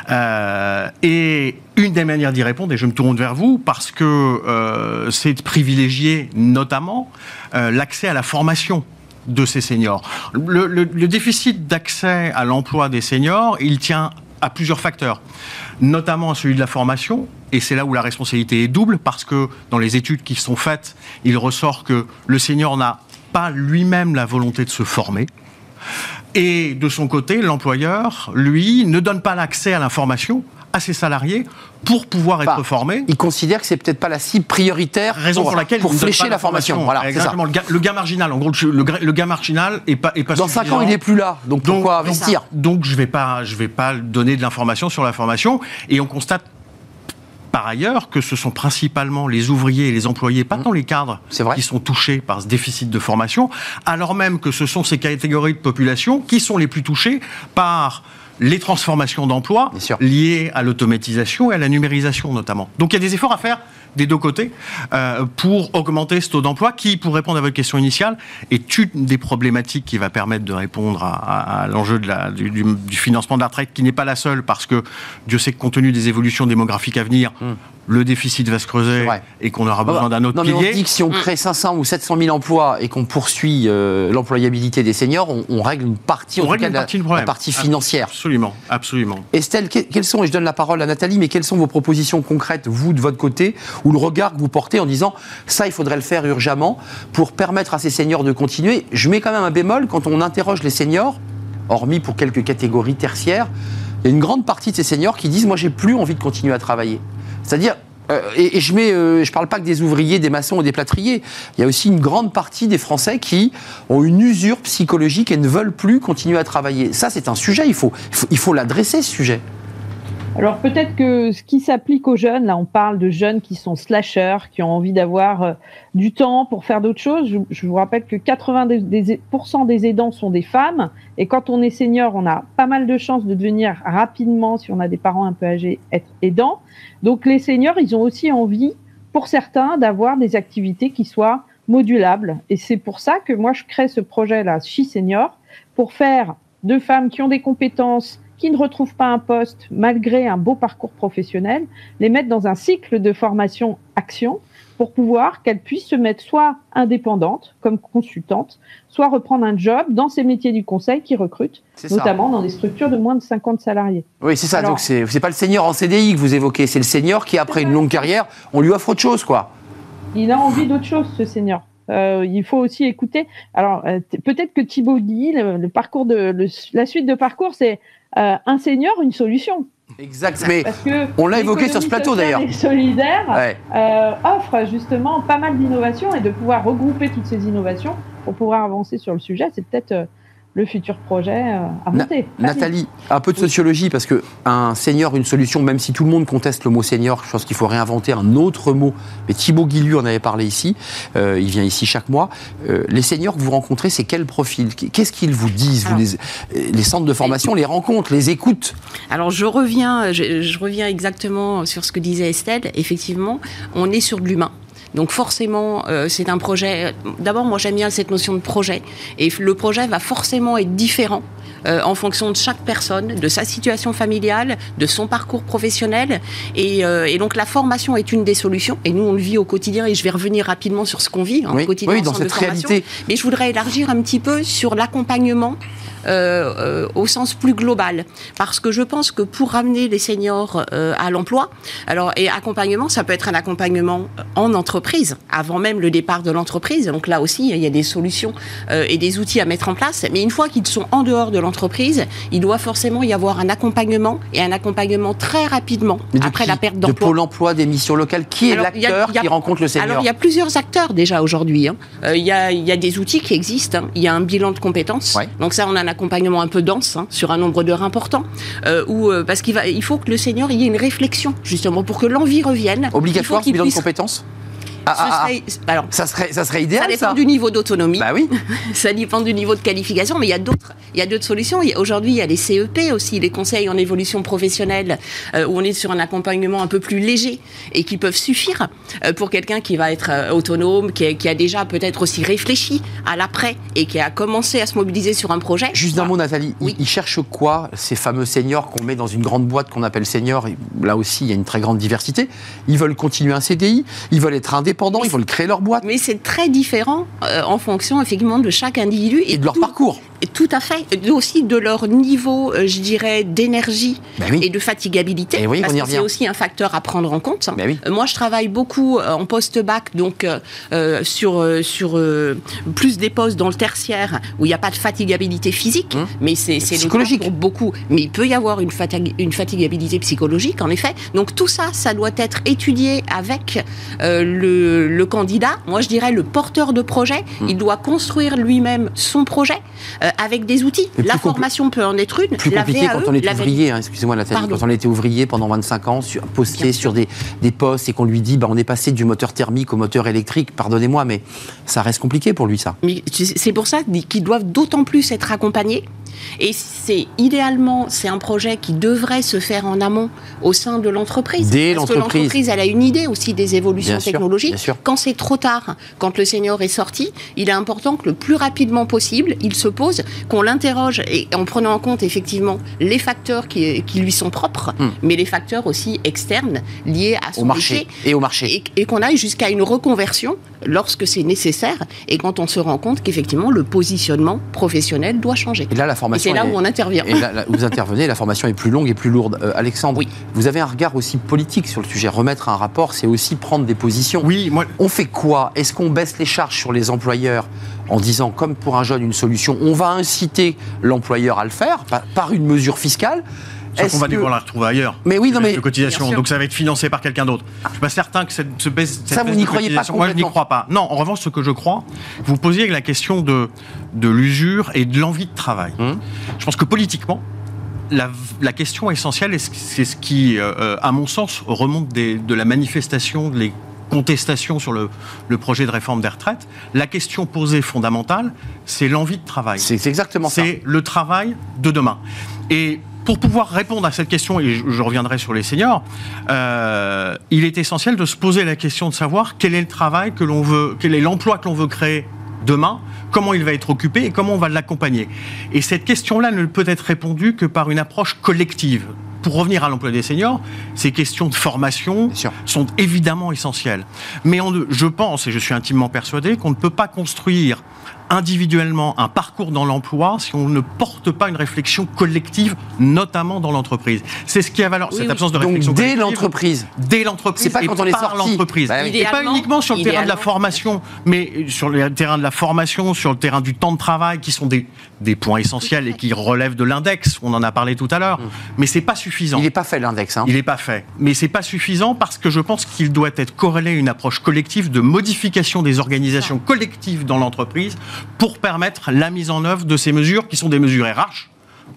Euh, et une des manières d'y répondre, et je me tourne vers vous, parce que euh, c'est de privilégier notamment l'accès à la formation de ces seniors. Le- le déficit d'accès à l'emploi des seniors, il tient à plusieurs facteurs, notamment à celui de la formation, et c'est là où la responsabilité est double, parce que dans les études qui sont faites, il ressort que le senior n'a pas lui-même la volonté de se former. Et de son côté, l'employeur, lui, ne donne pas l'accès à l'information à ses salariés pour pouvoir être Pas. formés. Il considère que c'est peut-être pas la cible prioritaire Raison pour, laquelle pour ne donne flécher la formation. Voilà, c'est ça. Exactement. Le gain, le gain marginal, en gros, le, le gain- marginal est pas, est pas Dans 5 ans, il n'est plus là. Donc, Donc- pourquoi donc- investir Donc je vais pas, je vais pas donner de l'information sur la formation. Et on constate par ailleurs que ce sont principalement les ouvriers et les employés, pas tant les cadres, Mmh. Vrai. qui sont touchés par ce déficit de formation, alors même que ce sont ces catégories de population qui sont les plus touchées par les transformations d'emplois liées à l'automatisation et à la numérisation notamment. Donc il y a des efforts à faire des deux côtés euh, pour augmenter ce taux d'emploi qui, pour répondre à votre question initiale, est une des problématiques qui va permettre de répondre à, à- à l'enjeu du, financement de la retraite, qui n'est pas la seule, parce que Dieu sait que compte tenu des évolutions démographiques à venir, le déficit va se creuser et qu'on aura besoin d'un autre non, mais on pilier. se dit que si on crée 500 ou 700 000 emplois et qu'on poursuit euh, l'employabilité des seniors, on, on règle une partie, en On tout règle cas, une la- partie problème. la partie financière. Absolument, absolument. Estelle, que- quelles sont, et je donne la parole à Nathalie, mais quelles sont vos propositions concrètes, vous, de votre côté, ou le regard que vous portez en disant ça, il faudrait le faire urgemment pour permettre à ces seniors de continuer? Je mets quand même un bémol quand on interroge les seniors, hormis pour quelques catégories tertiaires, il y a une grande partie de ces seniors qui disent moi, j'ai plus envie de continuer à travailler. C'est-à-dire. euh, et, je mets, euh, parle pas que des ouvriers, des maçons ou des plâtriers. Il y a aussi une grande partie des Français qui ont une usure psychologique et ne veulent plus continuer à travailler. Ça, c'est un sujet. Il faut, il faut l'adresser ce sujet. Alors peut-être que ce qui s'applique aux jeunes, là on parle de jeunes qui sont slasheurs, qui ont envie d'avoir euh, du temps pour faire d'autres choses. Je, vous rappelle que 80% des, aidants sont des femmes. Et quand on est senior, on a pas mal de chances de devenir rapidement, si on a des parents un peu âgés, être aidant. Donc les seniors, ils ont aussi envie, pour certains, d'avoir des activités qui soient modulable. Et c'est pour ça que moi, je crée ce projet-là, Chi Senior, pour faire de femmes qui ont des compétences, qui ne retrouvent pas un poste malgré un beau parcours professionnel, les mettre dans un cycle de formation action pour pouvoir qu'elles puissent se mettre soit indépendantes comme consultantes, soit reprendre un job dans ces métiers du conseil qui recrutent, notamment dans des structures de moins de 50 salariés. Oui, c'est ça. Donc c'est pas le senior en CDI que vous évoquez, c'est le senior qui après une longue carrière, on lui offre autre chose, quoi. Il a envie d'autre chose, ce senior. Euh, il faut aussi écouter. Alors euh, peut-être que Thibaut dit le, parcours de la suite de parcours, c'est euh, un senior, une solution. Exact, mais on l'a évoqué sur ce plateau d'ailleurs. Solidaire euh, offre justement pas mal d'innovations et de pouvoir regrouper toutes ces innovations pour pouvoir avancer sur le sujet, c'est peut-être euh, le futur projet euh, à monter. Nathalie, un peu de sociologie, parce qu'un senior, une solution, même si tout le monde conteste le mot senior, je pense qu'il faut réinventer un autre mot. Mais Thibaut Guillu en avait parlé ici, euh, il vient ici chaque mois. Euh, les seniors que vous rencontrez, c'est quel profil? Qu'est-ce qu'ils vous disent les, centres de formation les rencontrent, les écoutent Alors je reviens, je reviens exactement sur ce que disait Estelle. Effectivement, on est sur de l'humain. Donc forcément, euh, c'est un projet. D'abord, moi j'aime bien cette notion de projet. Et le projet va forcément être différent euh, en fonction de chaque personne, de sa situation familiale, de son parcours professionnel. Et, euh, et, donc la formation est une des solutions. Et nous, on le vit au quotidien. Et je vais revenir rapidement sur ce qu'on vit hein, au quotidien. Oui, dans cette réalité. Mais je voudrais élargir un petit peu sur l'accompagnement euh, euh, au sens plus global. Parce que je pense que pour ramener les seniors euh, à l'emploi, alors et accompagnement, ça peut être un accompagnement en entreprise, avant même le départ de l'entreprise. Donc là aussi, il y a des solutions et des outils à mettre en place. Mais une fois qu'ils sont en dehors de l'entreprise, il doit forcément y avoir un accompagnement et un accompagnement très rapidement après la perte d'emploi. De Pôle emploi, des missions locales, qui est l'acteur qui rencontre le senior Alors il y a plusieurs acteurs déjà aujourd'hui. Hein. il, y a, y a des outils qui existent. Hein. Il y a un bilan de compétences. Donc ça, on en a accompagnement un peu dense hein, sur un nombre d'heures important, euh, euh, parce qu'il va, il faut que le senior y ait une réflexion justement pour que l'envie revienne. Obligatoire, bilan de compétences ah, ah, ah. alors, ça, serait, ça serait idéal. Ça dépend du niveau d'autonomie. Bah oui. ça dépend du niveau de qualification, mais il y a d'autres, il y a d'autres solutions. Aujourd'hui, il y a les CEP aussi, les conseils en évolution professionnelle, euh, où on est sur un accompagnement un peu plus léger et qui peuvent suffire euh, pour quelqu'un qui va être euh, autonome, qui, a déjà peut-être aussi réfléchi à l'après et qui a commencé à se mobiliser sur un projet. Juste un mot, Nathalie. Oui. Ils, cherchent quoi, ces fameux seniors qu'on met dans une grande boîte qu'on appelle seniors? Là aussi, il y a une très grande diversité. Ils veulent continuer un CDI, ils veulent être indépendants ils veulent créer leur boîte. Mais c'est très différent euh, en fonction effectivement de chaque individu et, de leur parcours. Tout à fait. aussi de leur niveau, euh, je dirais, d'énergie ben et de fatigabilité. Eh parce que c'est aussi un facteur à prendre en compte. Ben euh, moi, je travaille beaucoup en post-bac, donc sur, sur plus des postes dans le tertiaire où il n'y a pas de fatigabilité physique, hum. mais c'est psychologique pour beaucoup. Mais il peut y avoir une, une fatigabilité psychologique, en effet. Donc tout ça, ça doit être étudié avec le le, candidat, moi je dirais le porteur de projet, hmm. il doit construire lui-même son projet euh, avec des outils. la formation peut en être une. Plus compliqué quand on est ouvrier, hein, excusez-moi Nathalie, quand on était ouvrier pendant 25 ans, posté sur des, postes et qu'on lui dit bah, on est passé du moteur thermique au moteur électrique, pardonnez-moi, mais ça reste compliqué pour lui ça. C'est pour ça qu'ils doivent d'autant plus être accompagnés et c'est idéalement, c'est un projet qui devrait se faire en amont au sein de l'entreprise. Dès parce que l'entreprise, elle a une idée aussi des évolutions technologiques. Quand c'est trop tard, quand le senior est sorti, il est important que le plus rapidement possible, il se pose, qu'on l'interroge et en prenant en compte effectivement les facteurs qui, qui lui sont propres, hmm. mais les facteurs aussi externes liés à son au marché et au marché. Et, qu'on aille jusqu'à une reconversion lorsque c'est nécessaire et quand on se rend compte qu'effectivement le positionnement professionnel doit changer. Et là, la c'est là où on intervient. Et là, vous intervenez, la formation est plus longue et plus lourde. Euh, Alexandre, vous avez un regard aussi politique sur le sujet. Remettre un rapport, c'est aussi prendre des positions. Oui, moi... On fait quoi? Est-ce qu'on baisse les charges sur les employeurs? En disant, comme pour un jeune, une solution On va inciter l'employeur à le faire par une mesure fiscale Sauf qu'on va devoir la retrouver ailleurs. Mais oui, non mais. De cotisation. Donc ça va être financé par quelqu'un d'autre. Je suis pas certain que cette, ce baisse. Ça, vous n'y croyez pas Moi, je n'y crois pas. Non, en revanche, ce que je crois, vous posiez la question de, de l'usure et de l'envie de travail. Hum. Je pense que politiquement, la, la, question essentielle, c'est ce qui, euh, euh, à mon sens, remonte des, de la manifestation, les contestations sur le, le, projet de réforme des retraites. La question posée fondamentale, c'est l'envie de travail. C'est exactement ça. C'est le travail de demain. Et pour pouvoir répondre à cette question, et je, je reviendrai sur les seniors, euh, il est essentiel de se poser la question de savoir quel est le travail que l'on veut, quel est l'emploi que l'on veut créer demain, comment il va être occupé et comment on va l'accompagner. Et cette question-là ne peut être répondue que par une approche collective. Pour revenir à l'emploi des seniors, ces questions de formation sont évidemment essentielles. Mais on je pense, et je suis intimement persuadé, qu'on ne peut pas construire individuellement un parcours dans l'emploi si on ne porte pas une réflexion collective, notamment dans l'entreprise. C'est ce qui a valeur, Oui, cette oui. absence de Donc réflexion dès collective. l'entreprise. Dès l'entreprise. C'est pas et quand on est par l'entreprise. Bah. Et pas uniquement sur le terrain de la formation, mais sur le terrain de la formation, sur le terrain du temps de travail, qui sont des, des points essentiels et qui relèvent de l'index. On en a parlé tout à l'heure. Mais c'est pas suffisant. Il n'est pas fait l'index. Hein. Il n'est pas fait. Mais c'est pas suffisant parce que je pense qu'il doit être corrélé à une approche collective de modification des organisations collectives dans l'entreprise pour permettre la mise en œuvre de ces mesures qui sont des mesures RH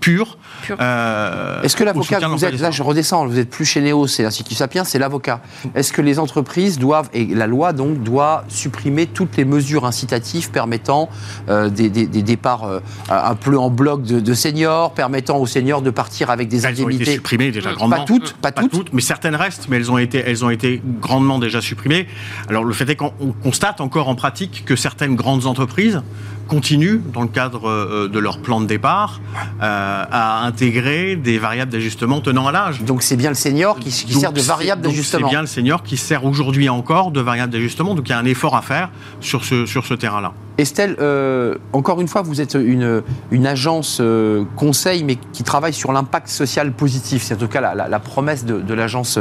Pures. euh, Est-ce que l'avocat que vous êtes, là je redescends, vous êtes plus chez Néo, c'est l'Institut Sapiens, c'est l'avocat. Est-ce que les entreprises doivent, et la loi donc doit supprimer toutes les mesures incitatives permettant euh, des, des- des départs euh, un peu en bloc de, de seniors, permettant aux seniors de partir avec des Elles ont été indemnités? supprimées déjà Pas grandement. toutes, pas toutes. mais certaines restent, mais elles ont été, elles ont été grandement déjà supprimées. Alors le fait est qu'on on constate encore en pratique que certaines grandes entreprises continuent, dans le cadre euh, de leur plan de départ, euh, à intégrer des variables d'ajustement tenant à l'âge. Donc c'est bien le senior qui, qui Donc, sert de variable d'ajustement. C'est bien le senior qui sert aujourd'hui encore de variable d'ajustement. Donc il y a un effort à faire sur ce, sur ce terrain-là. Estelle, euh, encore une fois, vous êtes une, une agence euh, conseil, mais qui travaille sur l'impact social positif. C'est en tout cas la, la- la promesse de, de l'agence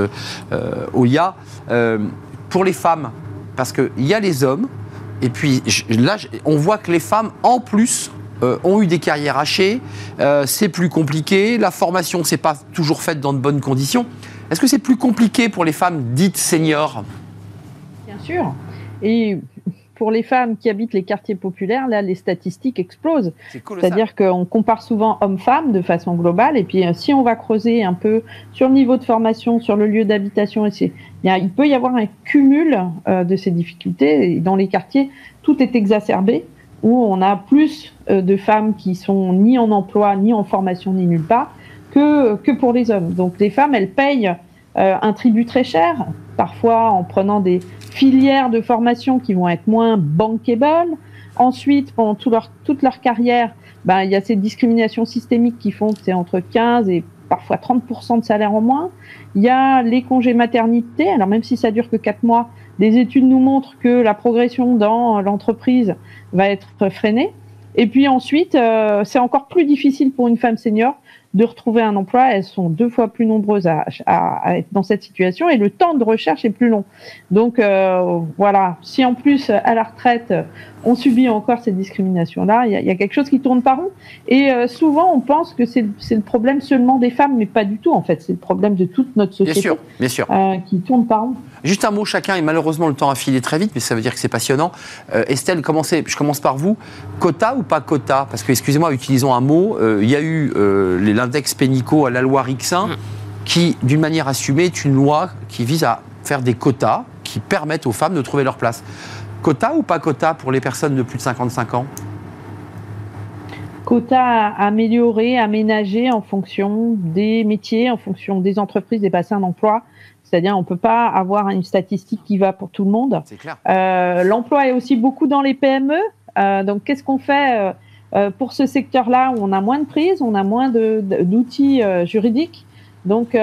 OIA. Pour les femmes, parce qu'il y a les hommes, et puis là, on voit que les femmes, en plus, euh, ont eu des carrières hachées, euh, c'est plus compliqué, la formation, c'est pas toujours faite dans de bonnes conditions. Est-ce que c'est plus compliqué pour les femmes dites seniors? Bien sûr. Et pour les femmes qui habitent les quartiers populaires, là, les statistiques explosent. C'est-à-dire qu'on compare souvent hommes-femmes de façon globale. Et puis, euh, si on va creuser un peu sur le niveau de formation, sur le lieu d'habitation, il, peut y avoir un cumul euh, de ces difficultés. Et dans les quartiers, tout est exacerbé, où on a plus euh, de femmes qui sont ni en emploi, ni en formation, ni nulle part, que, que pour les hommes. Donc, les femmes, elles payent euh, un tribut très cher, parfois en prenant des filières de formation qui vont être moins bankable. Ensuite, pendant toute leur carrière, ben, il y a ces discriminations systémiques qui font que c'est entre 15 et parfois 30% de salaire en moins. Il y a les congés maternité. Alors même si ça dure que 4 mois, des études nous montrent que la progression dans l'entreprise va être freinée. Et puis ensuite, euh, c'est encore plus difficile pour une femme senior de retrouver un emploi. Elles sont deux fois plus nombreuses à, à- à être dans cette situation et le temps de recherche est plus long. Donc euh, voilà, si en plus à la retraite on subit encore ces discriminations-là, il y, y a quelque chose qui tourne pas rond. Et euh, souvent on pense que c'est le- problème seulement des femmes, mais pas du tout en fait. C'est le problème de toute notre Bien société sûr, bien sûr. euh, qui tourne pas rond. Juste un mot chacun, et malheureusement le temps a filé très vite, mais ça veut dire que c'est passionnant. Euh, Estelle, commencez- je commence par vous. Quota ou pas quota? Parce que, excusez-moi, utilisons un mot. euh, Il y a eu euh, l'index Pénico à la loi Rixin, Mm. qui, d'une manière assumée, est une loi qui vise à faire des quotas qui permettent aux femmes de trouver leur place. Quota ou pas quota pour les personnes de plus de 55 ans? Quota à améliorer, aménager en fonction des métiers, en fonction des entreprises, des bassins d'emploi. C'est-à-dire, on peut pas avoir une statistique qui va pour tout le monde. C'est clair. Euh, L'emploi est aussi beaucoup dans les PME. Euh, donc, qu'est-ce qu'on fait euh, pour ce secteur-là où on a moins de prises, on a moins d'outils juridiques Donc,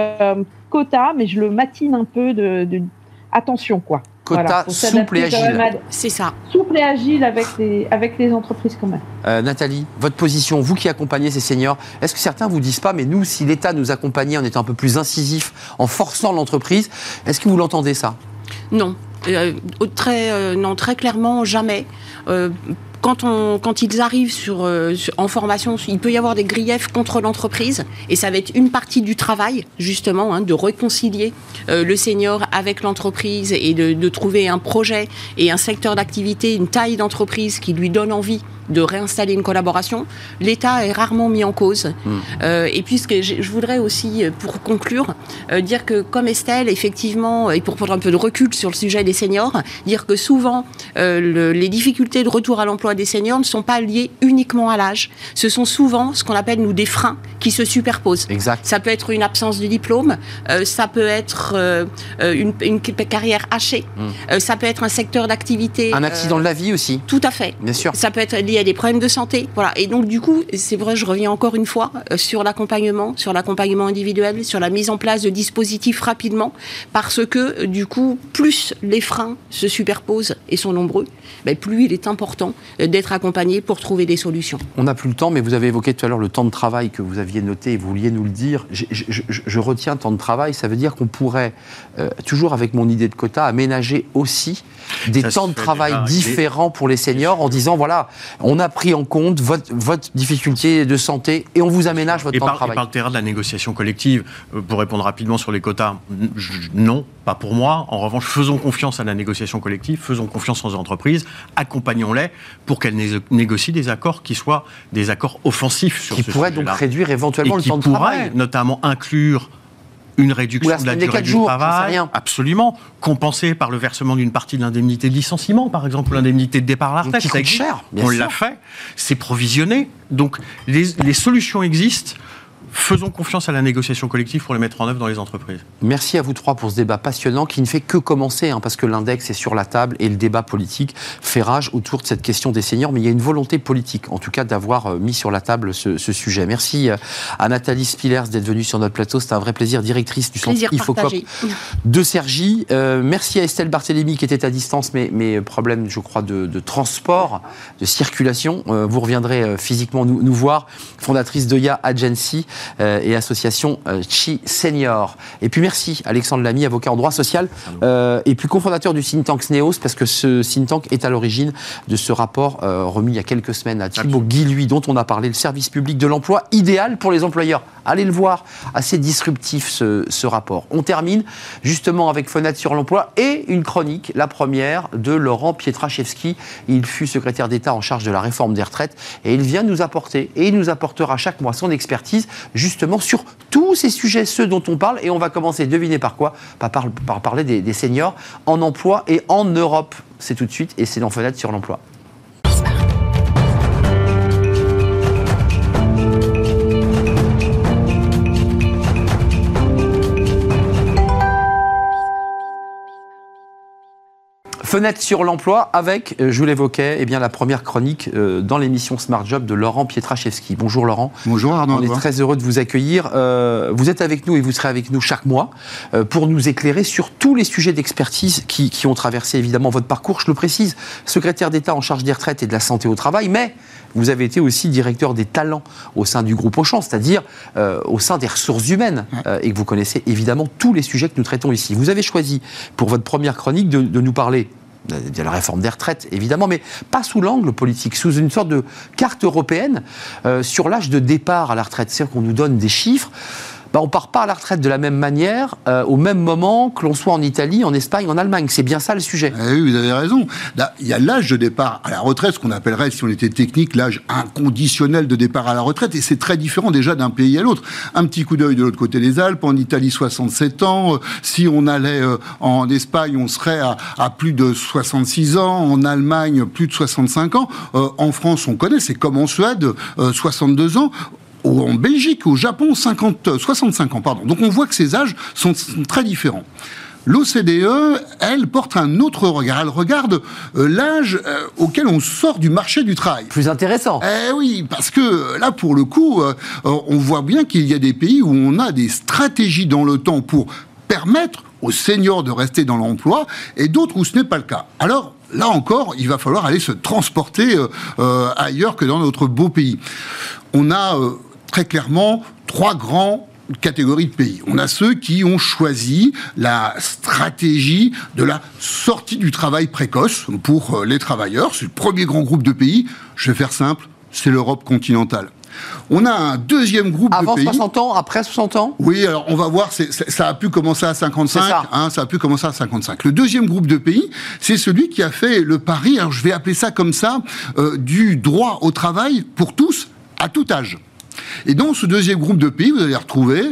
quota, mais je le matine un peu de, de- attention, quoi. Quota Voilà, souple et agile. C'est ça. Souple et agile avec les, avec les entreprises quand même. Euh, Nathalie, votre position, vous qui accompagnez ces seniors, est-ce que certains vous disent pas, mais nous, si l'État nous accompagnait en étant un peu plus incisif, en forçant l'entreprise, est-ce que vous l'entendez ça? Non. Euh, très, euh, non, très clairement, jamais. Euh, quand, ils arrivent euh, en formation, il peut y avoir des griefs contre l'entreprise. Et ça va être une partie du travail, justement, hein, de réconcilier euh, le senior avec l'entreprise et de trouver un projet et un secteur d'activité, une taille d'entreprise qui lui donne envie de réinstaller une collaboration, l'État est rarement mis en cause. Hmm. Euh, et puisque je, voudrais aussi, euh, pour conclure, euh, dire que comme Estelle, effectivement, et pour prendre un peu de recul sur le sujet des seniors, dire que souvent euh, le- les difficultés de retour à l'emploi des seniors ne sont pas liées uniquement à l'âge. Ce sont souvent ce qu'on appelle nous des freins qui se superposent. Exact. Ça peut être une absence de diplôme, ça peut être une, une carrière hachée, euh, ça peut être un secteur d'activité. Hmm. Un accident de la vie aussi, Tout à fait. bien sûr. Ça peut être lié à des problèmes de santé. Voilà. Et donc, du coup, c'est vrai, je reviens encore une fois euh, sur l'accompagnement, sur l'accompagnement individuel, sur la mise en place de dispositifs rapidement, parce que, euh, du coup, plus les freins se superposent et sont nombreux, ben, plus il est important euh, d'être accompagné pour trouver des solutions. On n'a plus le temps, mais vous avez évoqué tout à l'heure le temps de travail que vous aviez noté et vous vouliez nous le dire. Je, je- je- je retiens temps de travail, ça veut dire qu'on pourrait, euh, toujours avec mon idée de quota, aménager aussi des Ça temps de travail déjà. différents pour les seniors en disant voilà, on a pris en compte votre, votre difficulté de santé et on vous aménage votre Et temps de par, et travail. par le terrain de la négociation collective, euh, pour répondre rapidement sur les quotas, non, pas pour moi. En revanche, faisons confiance à la négociation collective, faisons confiance aux entreprises, accompagnons-les pour qu'elles né- négocient des accords qui soient des accords offensifs sur qui ce pourrait donc sujet-là. réduire éventuellement et le qui temps de travail. notamment inclure une réduction de la durée du jours, travail, rien. absolument, compensée par le versement d'une partie de l'indemnité de licenciement, par exemple, ou l'indemnité de départ à la retraite. Ça coûte cher, bien On l'a fait, c'est provisionné. Donc les, les solutions existent. Faisons confiance à la négociation collective pour les mettre en œuvre dans les entreprises. Merci à vous trois pour ce débat passionnant qui ne fait que commencer, hein, parce que l'index est sur la table et le débat politique fait rage autour de cette question des seniors. Mais il y a une volonté politique, en tout cas, d'avoir euh, mis sur la table ce, ce sujet. Merci euh, à Nathalie Spillers d'être venue sur notre plateau. C'était un vrai plaisir, directrice du centre Plaisir Ifocop partagé. de Sergi. Euh, merci à Estelle Barthélémy qui était à distance, mais, mais problème, je crois, de, de transport, de circulation. Euh, vous reviendrez physiquement nous, nous voir, fondatrice d'Oya Agency euh, et association euh, Chi Senior. Et puis merci Alexandre Lamy, avocat en droit social euh, et puis cofondateur du think tank SNEOS, parce que ce think tank est à l'origine de ce rapport euh, remis il y a quelques semaines à Thibaut Guilhuy, dont on a parlé, le service public de l'emploi idéal pour les employeurs. Allez le voir, assez disruptif ce, ce rapport. On termine justement avec Fenêtre sur l'emploi et une chronique, la première, de Laurent Pietraszewski. Il fut secrétaire d'État en charge de la réforme des retraites et il vient nous apporter, et il nous apportera chaque mois son expertise, justement sur tous ces sujets, ceux dont on parle. Et on va commencer, devinez par quoi par, par, par parler des, des seniors en emploi et en Europe. C'est tout de suite et c'est dans Fenêtre sur l'emploi. Fenêtre sur l'emploi avec, euh, je vous l'évoquais, eh bien, la première chronique euh, dans l'émission Smart Job de Laurent Pietraszewski. Bonjour Laurent. Bonjour Arnaud. On est très heureux de vous accueillir. Euh, vous êtes avec nous et vous serez avec nous chaque mois euh, pour nous éclairer sur tous les sujets d'expertise qui, qui ont traversé évidemment votre parcours. Je le précise, secrétaire d'État en charge des retraites et de la santé au travail, mais vous avez été aussi directeur des talents au sein du groupe Auchan, c'est-à-dire euh, au sein des ressources humaines, euh, et que vous connaissez évidemment tous les sujets que nous traitons ici. Vous avez choisi pour votre première chronique de, de nous parler la réforme des retraites, évidemment, mais pas sous l'angle politique, sous une sorte de carte européenne euh, sur l'âge de départ à la retraite. C'est-à-dire qu'on nous donne des chiffres. Bah, on part pas à la retraite de la même manière, euh, au même moment que l'on soit en Italie, en Espagne, en Allemagne. C'est bien ça le sujet. Eh oui, vous avez raison. Il y a l'âge de départ à la retraite, ce qu'on appellerait, si on était technique, l'âge inconditionnel de départ à la retraite. Et c'est très différent déjà d'un pays à l'autre. Un petit coup d'œil de l'autre côté des Alpes, en Italie, 67 ans. Euh, Si on allait euh, en Espagne, on serait à, plus de 66 ans. En Allemagne, plus de 65 ans. En France, on connaît, c'est comme en Suède, euh, 62 ans. Ou en Belgique, au Japon, 50, euh, 65 ans, pardon. Donc on voit que ces âges sont, sont très différents. L'OCDE, elle, porte un autre regard. Elle regarde euh, l'âge euh, auquel on sort du marché du travail. Plus intéressant. Eh oui, parce que là, pour le coup, euh, on voit bien qu'il y a des pays où on a des stratégies dans le temps pour permettre aux seniors de rester dans l'emploi et d'autres où ce n'est pas le cas. Alors, là encore, il va falloir aller se transporter ailleurs que dans notre beau pays. On a très clairement trois grands catégories de pays. On a ceux qui ont choisi la stratégie de la sortie du travail précoce pour euh, les travailleurs. C'est le premier grand groupe de pays. Je vais faire simple, c'est l'Europe continentale. On a un deuxième groupe Avant de pays. 60 ans, après 60 ans? Oui, alors on va voir, ça a pu commencer à 55, C'est ça. hein, ça a pu commencer à 55. Le deuxième groupe de pays, c'est celui qui a fait le pari, alors je vais appeler ça comme ça, euh, du droit au travail pour tous, à tout âge. Et dans ce deuxième groupe de pays, vous allez retrouver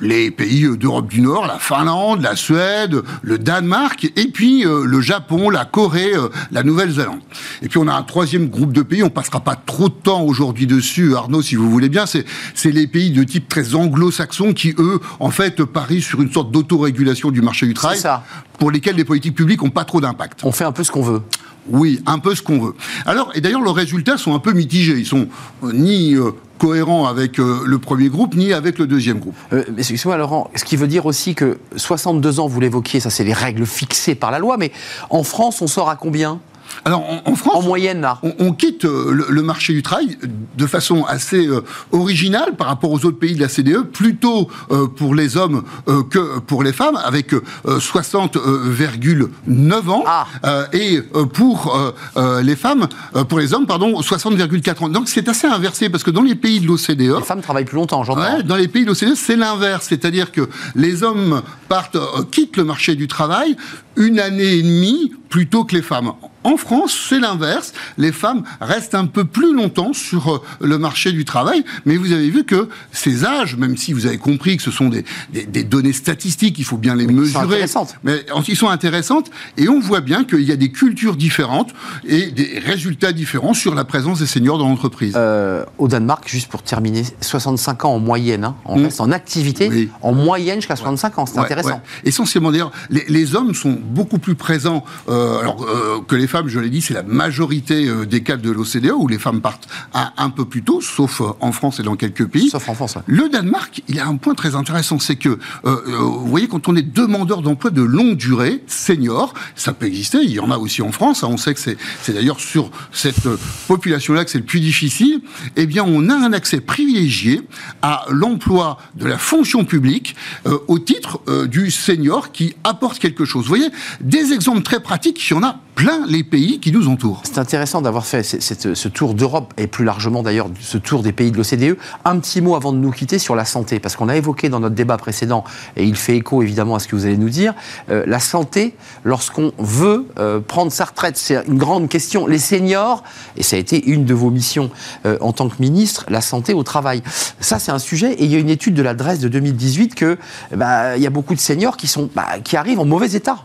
les pays d'Europe du Nord, la Finlande, la Suède, le Danemark, et puis euh, le Japon, la Corée, euh, la Nouvelle-Zélande. Et puis on a un troisième groupe de pays, on passera pas trop de temps aujourd'hui dessus, Arnaud, si vous voulez bien, c'est c'est les pays de type très anglo-saxon qui, eux, en fait, parient sur une sorte d'autorégulation du marché du travail, ça. pour lesquels les politiques publiques n'ont pas trop d'impact. On fait un peu ce qu'on veut. Oui, un peu ce qu'on veut. Alors, et d'ailleurs, leurs résultats sont un peu mitigés. Ils sont euh, ni euh, cohérents avec euh, le premier groupe, ni avec le deuxième groupe. Excusez-moi Laurent, ce qui veut dire aussi que 62 ans, vous l'évoquiez, ça c'est les règles fixées par la loi, mais en France, on sort à combien? Alors, en, en France, En moyenne, là on, on quitte euh, le, le marché du travail de façon assez euh, originale par rapport aux autres pays de la CDE, plutôt euh, pour les hommes euh, que pour les femmes, avec euh, 60,9 ans, Ah. euh, et euh, pour euh, euh, les femmes, euh, pour les hommes, pardon, 60,4 ans. Donc c'est assez inversé parce que dans les pays de l'OCDE, Les femmes travaillent plus longtemps, j'entends. Ouais, dans les pays de l'OCDE, c'est l'inverse. C'est-à-dire que les hommes partent, euh, quittent le marché du travail une année et demie plutôt que les femmes. En France, c'est l'inverse. Les femmes restent un peu plus longtemps sur euh, le marché du travail, mais vous avez vu que ces âges, même si vous avez compris que ce sont des, des- des données statistiques, il faut bien les sont mesurer. intéressantes. Mais ils sont intéressantes et on voit bien qu'il y a des cultures différentes et des résultats différents sur la présence des seniors dans l'entreprise. Euh, au Danemark, juste pour terminer, 65 ans en moyenne, hein, en Mm. reste en activité, Oui. en moyenne jusqu'à 65 ans, c'est Ouais, intéressant. ouais. Essentiellement, d'ailleurs, les, les hommes sont beaucoup plus présents euh, alors, euh, que les femmes, je l'ai dit, c'est la majorité euh, des cas de l'OCDE où les femmes partent un, un peu plus tôt, sauf euh, en France et dans quelques pays. Sauf en France. Le Danemark, il y a un point très intéressant, c'est que, euh, euh, vous voyez, quand on est demandeur d'emploi de longue durée, senior, ça peut exister, il y en a aussi en France, hein, on sait que c'est d'ailleurs sur cette euh, population-là que c'est le plus difficile, eh bien, on a un accès privilégié à l'emploi de la fonction publique euh, au titre euh, du senior qui apporte quelque chose. Vous voyez, des exemples très pratiques, il y en a plein les pays qui nous entourent. C'est intéressant d'avoir fait cette- ce tour d'Europe et plus largement d'ailleurs ce tour des pays de l'OCDE. Un petit mot avant de nous quitter sur la santé, parce qu'on a évoqué dans notre débat précédent, et il fait écho évidemment à ce que vous allez nous dire, euh, la santé lorsqu'on veut euh, prendre sa retraite. C'est une grande question. Les seniors, et ça a été une de vos missions euh, en tant que ministre, la santé au travail. Ça c'est un sujet, et il y a une étude de l'adresse de 2018 que bah, il y a beaucoup de seniors qui, sont, bah, qui arrivent en mauvais état.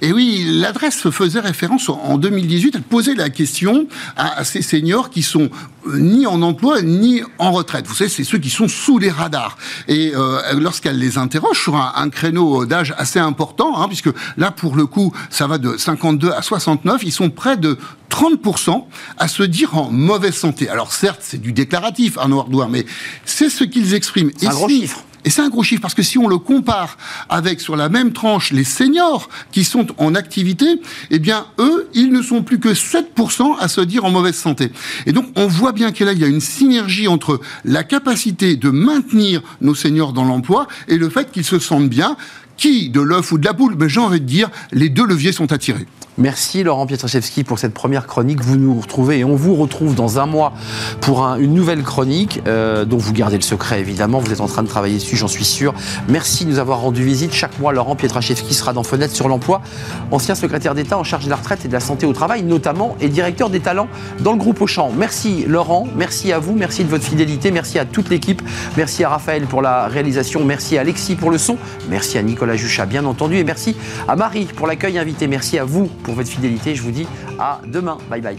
Et oui, l'adresse faisait référence en- en 2018, elle posait la question à, à ces seniors qui sont euh, ni en emploi ni en retraite. Vous savez, c'est ceux qui sont sous les radars. Et euh, lorsqu'elle les interroge sur un, un créneau d'âge assez important, hein, puisque là, pour le coup, ça va de 52 à 69, ils sont près de 30% à se dire en mauvaise santé. Alors certes, c'est du déclaratif, Arnaud Ardouin, mais c'est ce qu'ils expriment. C'est un gros chiffre. Et c'est un gros chiffre parce que si on le compare avec sur la même tranche les seniors qui sont en activité, eh bien eux, ils ne sont plus que 7% à se dire en mauvaise santé. Et donc on voit bien qu'il y a- une synergie entre la capacité de maintenir nos seniors dans l'emploi et le fait qu'ils se sentent bien. Qui de l'œuf ou de la poule Mais j'ai envie de dire, les deux leviers sont attirés. Merci Laurent Pietraszewski pour cette première chronique. Vous nous retrouvez et on vous retrouve dans un mois pour un- une nouvelle chronique euh, dont vous gardez le secret évidemment. Vous êtes en train de travailler dessus, j'en suis sûr. Merci de nous avoir rendu visite. Chaque mois, Laurent Pietraszewski sera dans Fenêtre sur l'emploi, ancien secrétaire d'État en charge de la retraite et de la santé au travail notamment et directeur des talents dans le groupe Auchan. Merci Laurent, merci à vous, merci de votre fidélité, merci à toute l'équipe, merci à Raphaël pour la réalisation, merci à Alexis pour le son, merci à Nicolas Juchat bien entendu et merci à Marie pour l'accueil invité. Merci à vous pour votre fidélité. Je vous dis à demain. Bye bye.